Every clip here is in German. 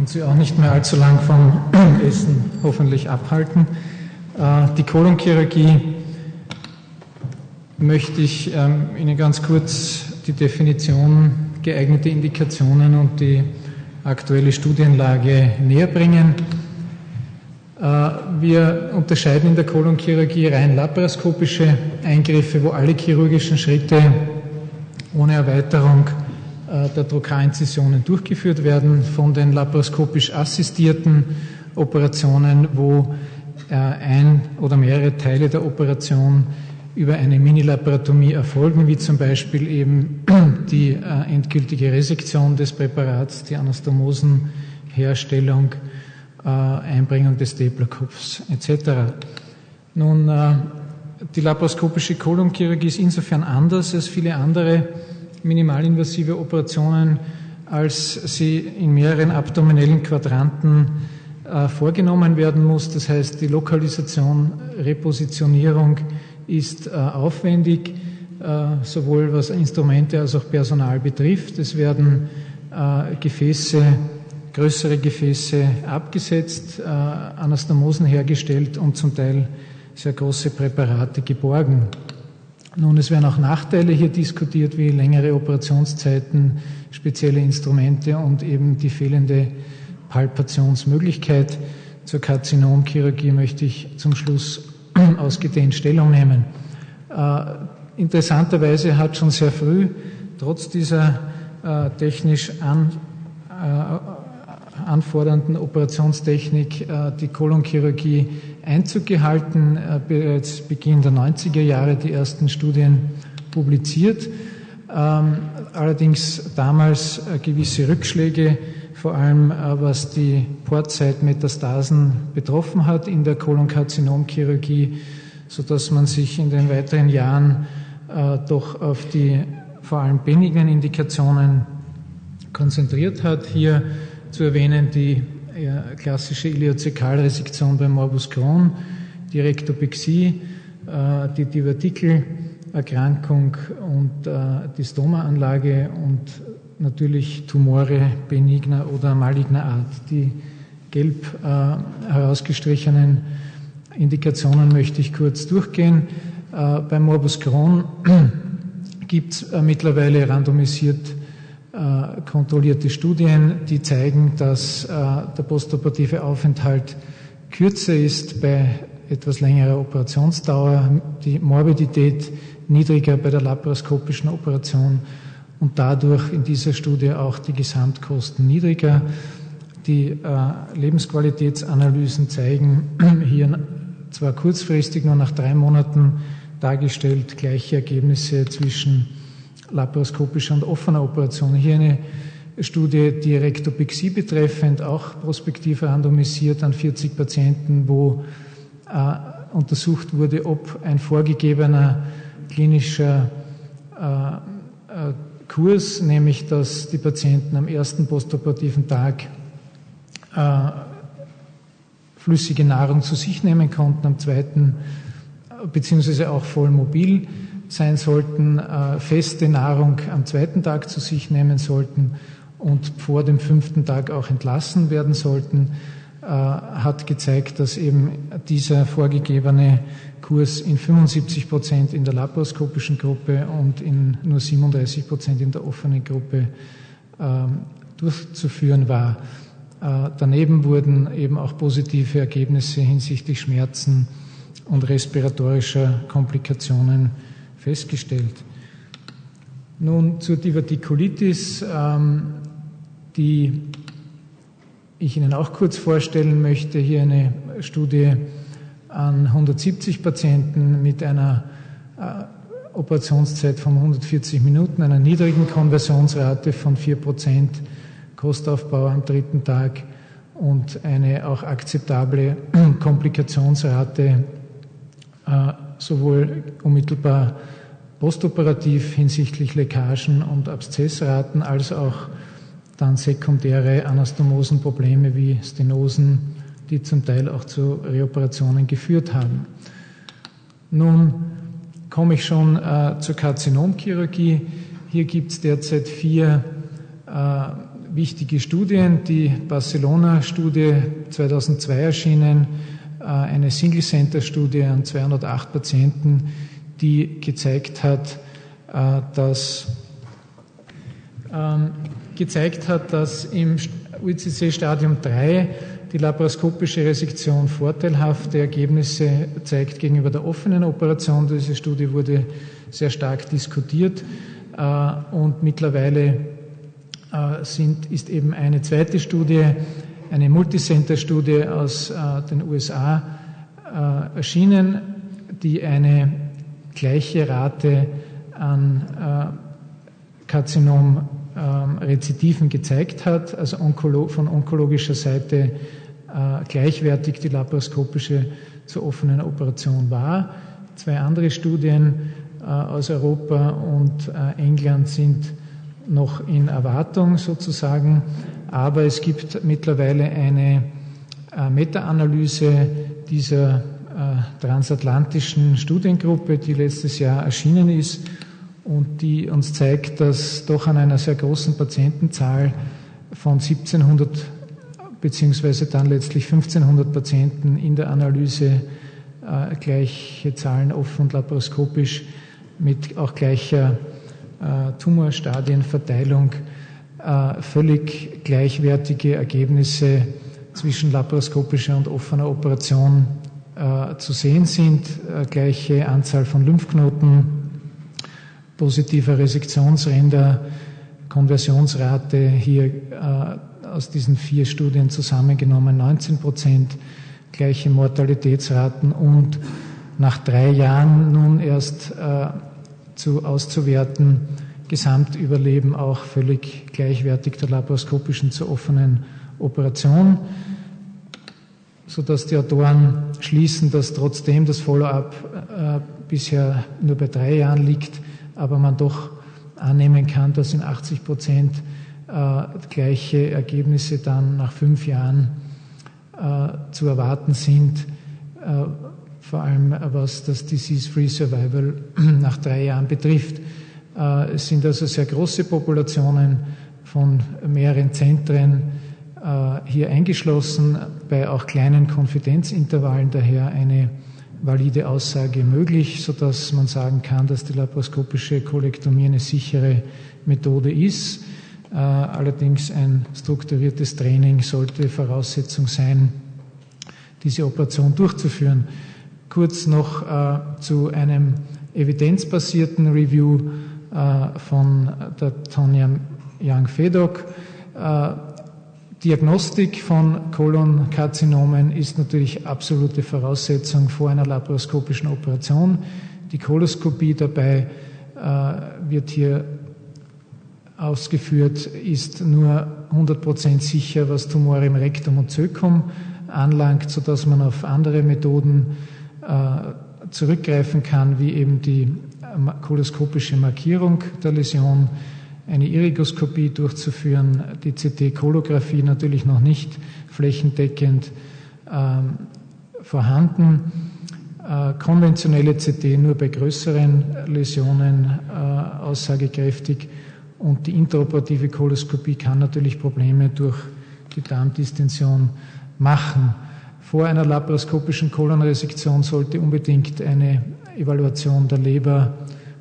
und Sie auch nicht mehr allzu lang vom Essen hoffentlich abhalten. Äh, die Kolonchirurgie möchte ich ähm, Ihnen ganz kurz die Definition geeignete Indikationen und die aktuelle Studienlage näher bringen. Äh, wir unterscheiden in der Kolonchirurgie rein laparoskopische Eingriffe, wo alle chirurgischen Schritte ohne Erweiterung der Trokarincisionen durchgeführt werden, von den laparoskopisch assistierten Operationen, wo äh, ein oder mehrere Teile der Operation über eine Minilaparotomie erfolgen, wie zum Beispiel eben die äh, endgültige Resektion des Präparats, die Anastomosenherstellung, Einbringung des Staplerkopfs etc. Nun, die laparoskopische Kolonchirurgie ist insofern anders als viele andere minimalinvasive Operationen, als sie in mehreren abdominellen Quadranten äh, vorgenommen werden muss. Das heißt, die Lokalisation, Repositionierung ist äh, aufwendig, äh, sowohl was Instrumente als auch Personal betrifft. Es werden äh, Gefäße, größere Gefäße abgesetzt, äh, Anastomosen hergestellt und zum Teil sehr große Präparate geborgen. Nun, es werden auch Nachteile hier diskutiert, wie längere Operationszeiten, spezielle Instrumente und eben die fehlende Palpationsmöglichkeit. Zur Karzinomchirurgie möchte ich zum Schluss ausgedehnt Stellung nehmen. Äh, interessanterweise hat schon sehr früh, trotz dieser äh, technisch an, äh, anfordernden Operationstechnik, äh, die Kolonchirurgie Einzug gehalten, äh, bereits Beginn der 90er Jahre die ersten Studien publiziert. Ähm, allerdings damals äh, gewisse Rückschläge, vor allem was die Portzeitmetastasen betroffen hat in der Kolonkarzinomchirurgie, sodass man sich in den weiteren Jahren doch auf die vor allem benignen Indikationen konzentriert hat. Hier zu erwähnen die klassische Iliozekalresektion bei Morbus Crohn, die Rektopexie, äh, die Divertikelerkrankung und äh, die Stomaanlage und natürlich Tumore benigner oder maligner Art. Die gelb äh, herausgestrichenen Indikationen möchte ich kurz durchgehen. Bei Morbus Crohn gibt es mittlerweile randomisiert äh, kontrollierte Studien, die zeigen, dass äh, der postoperative Aufenthalt kürzer ist bei etwas längerer Operationsdauer, die Morbidität niedriger bei der laparoskopischen Operation und dadurch in dieser Studie auch die Gesamtkosten niedriger. Die äh, Lebensqualitätsanalysen zeigen hier zwar kurzfristig nur nach drei Monaten dargestellt gleiche Ergebnisse zwischen laparoskopischer und offener Operation. Hier eine Studie, die Rektopexie betreffend, auch prospektiv randomisiert an 40 Patienten, wo äh, untersucht wurde, ob ein vorgegebener klinischer äh, äh, Kurs, nämlich dass die Patienten am ersten postoperativen Tag äh, flüssige Nahrung zu sich nehmen konnten, am zweiten beziehungsweise auch voll mobil sein sollten, äh, feste Nahrung am zweiten Tag zu sich nehmen sollten und vor dem fünften Tag auch entlassen werden sollten, äh, hat gezeigt, dass eben dieser vorgegebene Kurs in 75 Prozent in der laparoskopischen Gruppe und in nur 37 Prozent in der offenen Gruppe ähm, durchzuführen war. Äh, daneben wurden eben auch positive Ergebnisse hinsichtlich Schmerzen und respiratorischer Komplikationen festgestellt. Nun zur Divertikulitis, ähm, die ich Ihnen auch kurz vorstellen möchte. Hier eine Studie an 170 Patienten mit einer äh, Operationszeit von 140 Minuten, einer niedrigen Konversionsrate von 4 Prozent, Kostaufbau am dritten Tag und eine auch akzeptable Komplikationsrate äh, sowohl unmittelbar postoperativ hinsichtlich Leckagen und Abszessraten als auch dann sekundäre Anastomosenprobleme wie Stenosen, die zum Teil auch zu Reoperationen geführt haben. Nun komme ich schon äh, zur Karzinomchirurgie. Hier gibt es derzeit vier äh, wichtige Studien. Die Barcelona-Studie 2002 erschienen, äh, eine Single-Center-Studie an 208 Patienten, die gezeigt hat, äh, dass, ähm, gezeigt hat, dass im UCC Stadium 3 die laparoskopische Resektion vorteilhafte Ergebnisse zeigt gegenüber der offenen Operation. Diese Studie wurde sehr stark diskutiert äh, und mittlerweile äh, sind, ist eben eine zweite Studie, eine Multicenter-Studie aus den USA erschienen, die eine gleiche Rate an Karzinom ähm, Rezidiven gezeigt hat, also von onkologischer Seite gleichwertig die laparoskopische zur offenen Operation war. Zwei andere Studien aus Europa und England sind noch in Erwartung sozusagen, aber es gibt mittlerweile eine äh, Meta-Analyse dieser transatlantischen Studiengruppe, die letztes Jahr erschienen ist und die uns zeigt, dass doch an einer sehr großen Patientenzahl von 1700 beziehungsweise dann letztlich 1500 Patienten in der Analyse äh, gleiche Zahlen offen und laparoskopisch mit auch gleicher äh, Tumorstadienverteilung äh, völlig gleichwertige Ergebnisse zwischen laparoskopischer und offener Operation äh, zu sehen sind. Gleiche Anzahl von Lymphknoten, positiver Resektionsränder, Konversionsrate hier aus diesen vier Studien zusammengenommen 19 Prozent, gleiche Mortalitätsraten und nach drei Jahren nun erst zu, auszuwerten. Gesamtüberleben auch völlig gleichwertig der laparoskopischen zur offenen Operation, sodass die Autoren schließen, dass trotzdem das Follow-up äh, bisher nur bei drei Jahren liegt, aber man doch annehmen kann, dass in 80 Prozent äh, gleiche Ergebnisse dann nach fünf Jahren äh, zu erwarten sind äh, vor allem was das Disease-Free Survival nach drei Jahren betrifft. Äh, es sind also sehr große Populationen von mehreren Zentren hier eingeschlossen, bei auch kleinen Konfidenzintervallen daher eine valide Aussage möglich, sodass man sagen kann, dass die laparoskopische Kolektomie eine sichere Methode ist. Äh, allerdings ein strukturiertes Training sollte Voraussetzung sein, diese Operation durchzuführen kurz noch äh, zu einem evidenzbasierten Review äh, von der Tonja Young-Fedok. Äh, Diagnostik von Kolonkarzinomen ist natürlich absolute Voraussetzung vor einer laparoskopischen Operation. Die Koloskopie dabei äh, wird hier ausgeführt, ist nur 100% sicher, was Tumore im Rektum und Zökum anlangt, sodass man auf andere Methoden äh, zurückgreifen kann, wie eben die koloskopische Markierung der Läsion, eine Irigoskopie durchzuführen, die CT-Kolographie natürlich noch nicht flächendeckend ähm, vorhanden. Äh, konventionelle CT nur bei größeren Läsionen äh, aussagekräftig und die interoperative Koloskopie kann natürlich Probleme durch die Darmdistension machen. Vor einer laparoskopischen Kolonresektion sollte unbedingt eine Evaluation der Leber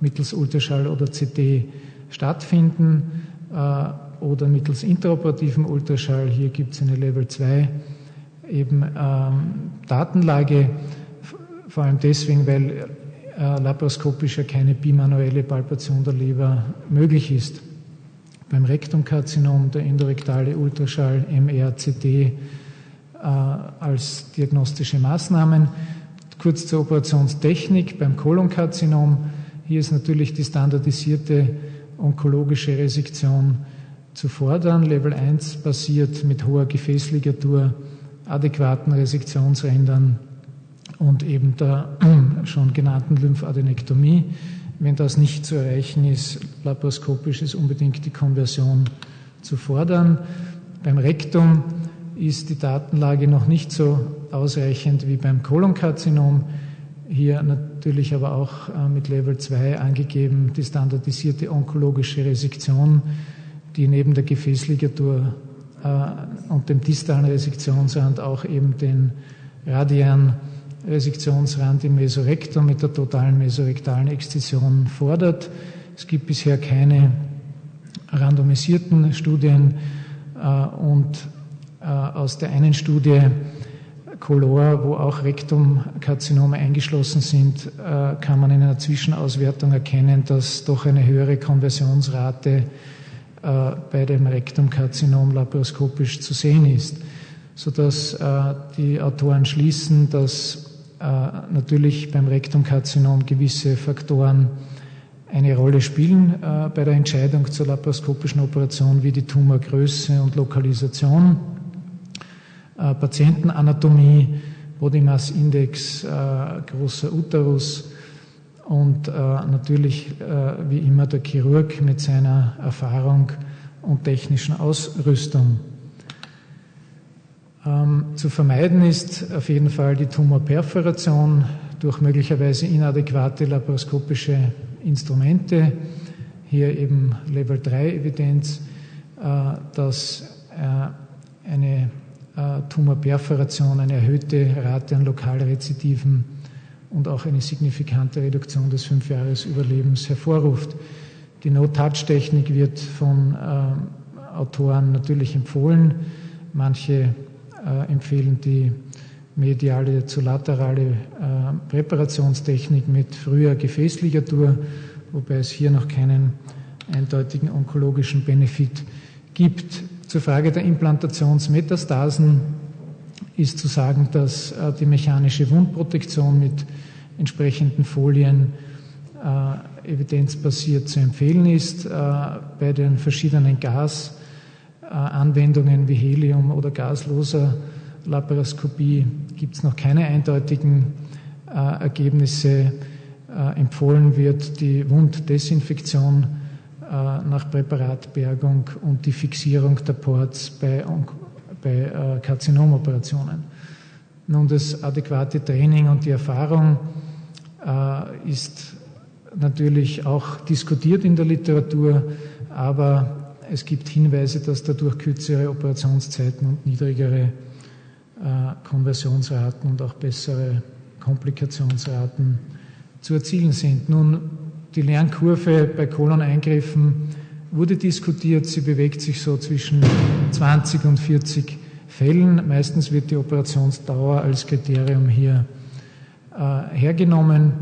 mittels Ultraschall oder CT stattfinden äh, oder mittels interoperativem Ultraschall. Hier gibt es eine Level 2 eben ähm, Datenlage, vor allem deswegen, weil äh, laparoskopisch ja keine bimanuelle Palpation der Leber möglich ist. Beim Rektumkarzinom der endorektale Ultraschall, MR, CT, äh, als diagnostische Maßnahmen. Kurz zur Operationstechnik beim Kolonkarzinom. Hier ist natürlich die standardisierte onkologische Resektion zu fordern. Level 1 basiert mit hoher Gefäßligatur, adäquaten Resektionsrändern und eben der schon genannten Lymphadenektomie. Wenn das nicht zu erreichen ist, laparoskopisch ist unbedingt die Konversion zu fordern. Beim Rektum ist die Datenlage noch nicht so ausreichend wie beim Kolonkarzinom. Hier natürlich aber auch äh, mit Level 2 angegeben die standardisierte onkologische Resektion, die neben der Gefäßligatur äh, und dem distalen Resektionsrand auch eben den radialen Resektionsrand im Mesorektum mit der totalen mesorektalen Exzision fordert. Es gibt bisher keine randomisierten Studien äh, und aus der einen Studie Color, wo auch Rektumkarzinome eingeschlossen sind, äh, kann man in einer Zwischenauswertung erkennen, dass doch eine höhere Konversionsrate bei dem Rektumkarzinom laparoskopisch zu sehen ist, sodass die Autoren schließen, dass natürlich beim Rektumkarzinom gewisse Faktoren eine Rolle spielen äh, bei der Entscheidung zur laparoskopischen Operation, wie die Tumorgröße und Lokalisation, äh, Patientenanatomie, Body Mass Index, äh, großer Uterus und äh, natürlich äh, wie immer der Chirurg mit seiner Erfahrung und technischen Ausrüstung. Ähm, zu vermeiden ist auf jeden Fall die Tumorperforation durch möglicherweise inadäquate laparoskopische Instrumente, hier eben Level 3 Evidenz, äh, dass äh, eine Tumorperforation eine erhöhte Rate an Lokalrezidiven und auch eine signifikante Reduktion des Fünfjahresüberlebens hervorruft. Die No-Touch-Technik wird von Autoren natürlich empfohlen. Manche empfehlen die mediale zu laterale äh, Präparationstechnik mit früher Gefäßligatur, wobei es hier noch keinen eindeutigen onkologischen Benefit gibt. Zur Frage der Implantationsmetastasen ist zu sagen, dass äh, die mechanische Wundprotektion mit entsprechenden Folien äh, evidenzbasiert zu empfehlen ist. Äh, bei den verschiedenen Gasanwendungen wie Helium oder gasloser Laparoskopie gibt es noch keine eindeutigen Ergebnisse. Empfohlen wird die Wunddesinfektion nach Präparatbergung und die Fixierung der Ports bei, bei äh, Karzinomoperationen. Nun, das adäquate Training und die Erfahrung äh, ist natürlich auch diskutiert in der Literatur, aber es gibt Hinweise, dass dadurch kürzere Operationszeiten und niedrigere äh, Konversionsraten und auch bessere Komplikationsraten zu erzielen sind. Nun, die Lernkurve bei Koloneingriffen wurde diskutiert. Sie bewegt sich so zwischen 20 und 40 Fällen. Meistens wird die Operationsdauer als Kriterium hier äh, hergenommen.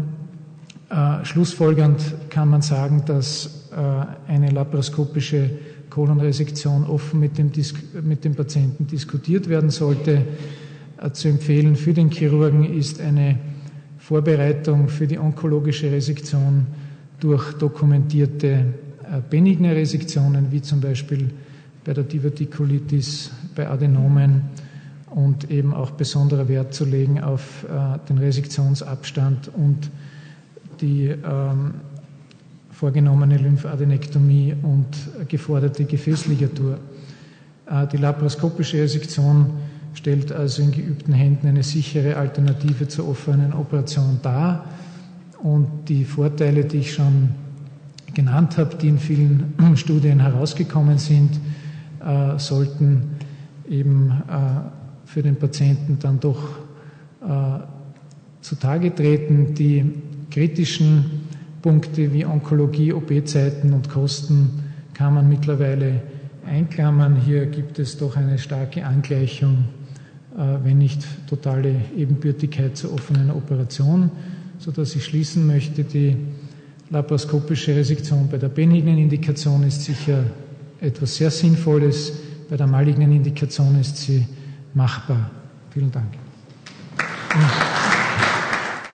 Äh, schlussfolgernd kann man sagen, dass äh, eine laparoskopische Kolonresektion offen mit dem, mit dem Patienten diskutiert werden sollte. Äh, zu empfehlen für den Chirurgen ist eine Vorbereitung für die onkologische Resektion durch dokumentierte äh, benigne Resektionen, wie zum Beispiel bei der Divertikulitis, bei Adenomen und eben auch besonderer Wert zu legen auf äh, den Resektionsabstand und die ähm, vorgenommene Lymphadenektomie und geforderte Gefäßligatur. Äh, die laparoskopische Resektion stellt also in geübten Händen eine sichere Alternative zur offenen Operation dar. Und die Vorteile, die ich schon genannt habe, die in vielen Studien herausgekommen sind, äh, sollten eben äh, für den Patienten dann doch zutage treten. Die kritischen Punkte wie Onkologie, OP-Zeiten und Kosten kann man mittlerweile einklammern. Hier gibt es doch eine starke Angleichung, äh, wenn nicht totale Ebenbürtigkeit zur offenen Operation, sodass ich schließen möchte, die laparoskopische Resektion bei der benignen Indikation ist sicher etwas sehr Sinnvolles, bei der malignen Indikation ist sie machbar. Vielen Dank.